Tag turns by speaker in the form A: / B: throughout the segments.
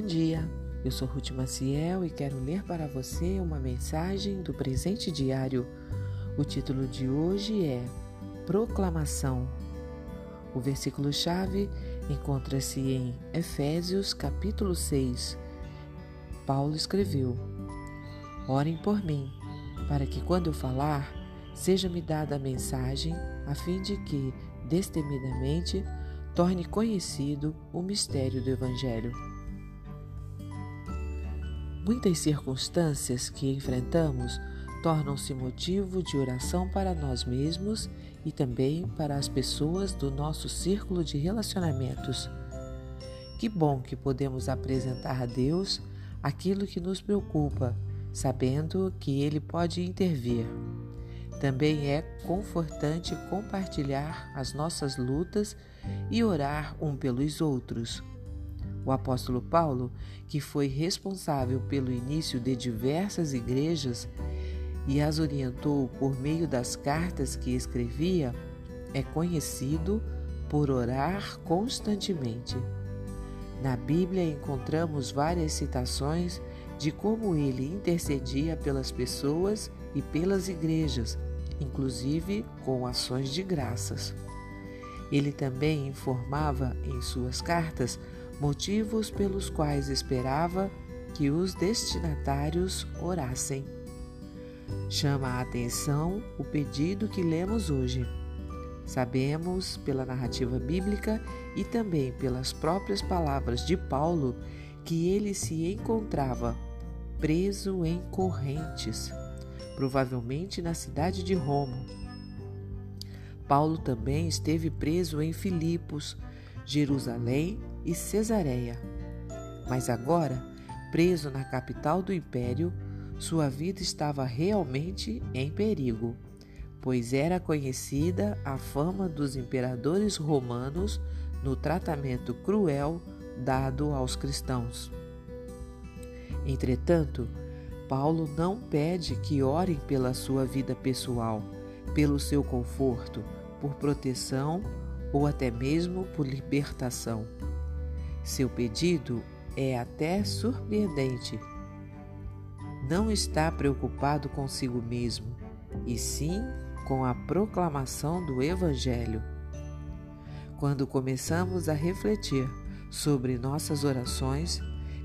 A: Bom dia, eu sou Ruth Maciel e quero ler para você uma mensagem do presente diário. O título de hoje é Proclamação. O versículo-chave encontra-se em Efésios, capítulo 6. Paulo escreveu: Orem por mim, para que quando eu falar, seja-me dada a mensagem, a fim de que, destemidamente, torne conhecido o mistério do Evangelho Muitas circunstâncias que enfrentamos tornam-se motivo de oração para nós mesmos e também para as pessoas do nosso círculo de relacionamentos. Que bom que podemos apresentar a Deus aquilo que nos preocupa, sabendo que Ele pode intervir. Também é confortante compartilhar as nossas lutas e orar um pelos outros. O apóstolo Paulo, que foi responsável pelo início de diversas igrejas e as orientou por meio das cartas que escrevia, é conhecido por orar constantemente. Na Bíblia encontramos várias citações de como ele intercedia pelas pessoas e pelas igrejas, inclusive com ações de graças. Ele também informava em suas cartas motivos pelos quais esperava que os destinatários orassem. Chama a atenção o pedido que lemos hoje. Sabemos, pela narrativa bíblica e também pelas próprias palavras de Paulo, que ele se encontrava preso em correntes, provavelmente na cidade de Roma. Paulo também esteve preso em Filipos, Jerusalém e Cesareia. Mas agora, preso na capital do império, sua vida estava realmente em perigo, pois era conhecida a fama dos imperadores romanos no tratamento cruel dado aos cristãos. Entretanto, Paulo não pede que orem pela sua vida pessoal, pelo seu conforto, por proteção ou até mesmo por libertação. Seu pedido é até surpreendente. Não está preocupado consigo mesmo, e sim com a proclamação do Evangelho. Quando começamos a refletir sobre nossas orações,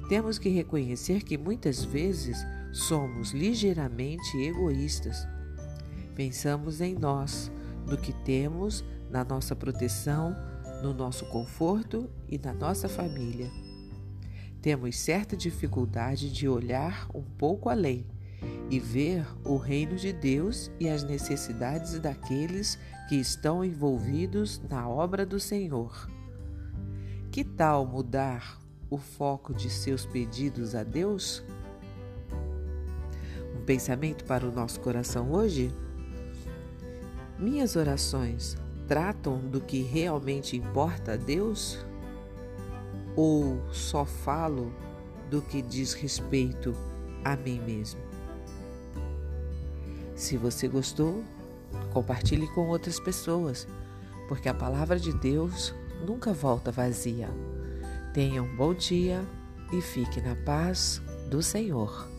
A: temos que reconhecer que muitas vezes somos ligeiramente egoístas. Pensamos em nós, no que temos, na nossa proteção, no nosso conforto e na nossa família. Temos certa dificuldade de olhar um pouco além e ver o reino de Deus e as necessidades daqueles que estão envolvidos na obra do Senhor. Que tal mudar o foco de seus pedidos a Deus? Um pensamento para o nosso coração hoje? Minhas orações tratam do que realmente importa a Deus? Ou só falo do que diz respeito a mim mesmo? Se você gostou, compartilhe com outras pessoas, porque a palavra de Deus nunca volta vazia. Tenha um bom dia e fique na paz do Senhor.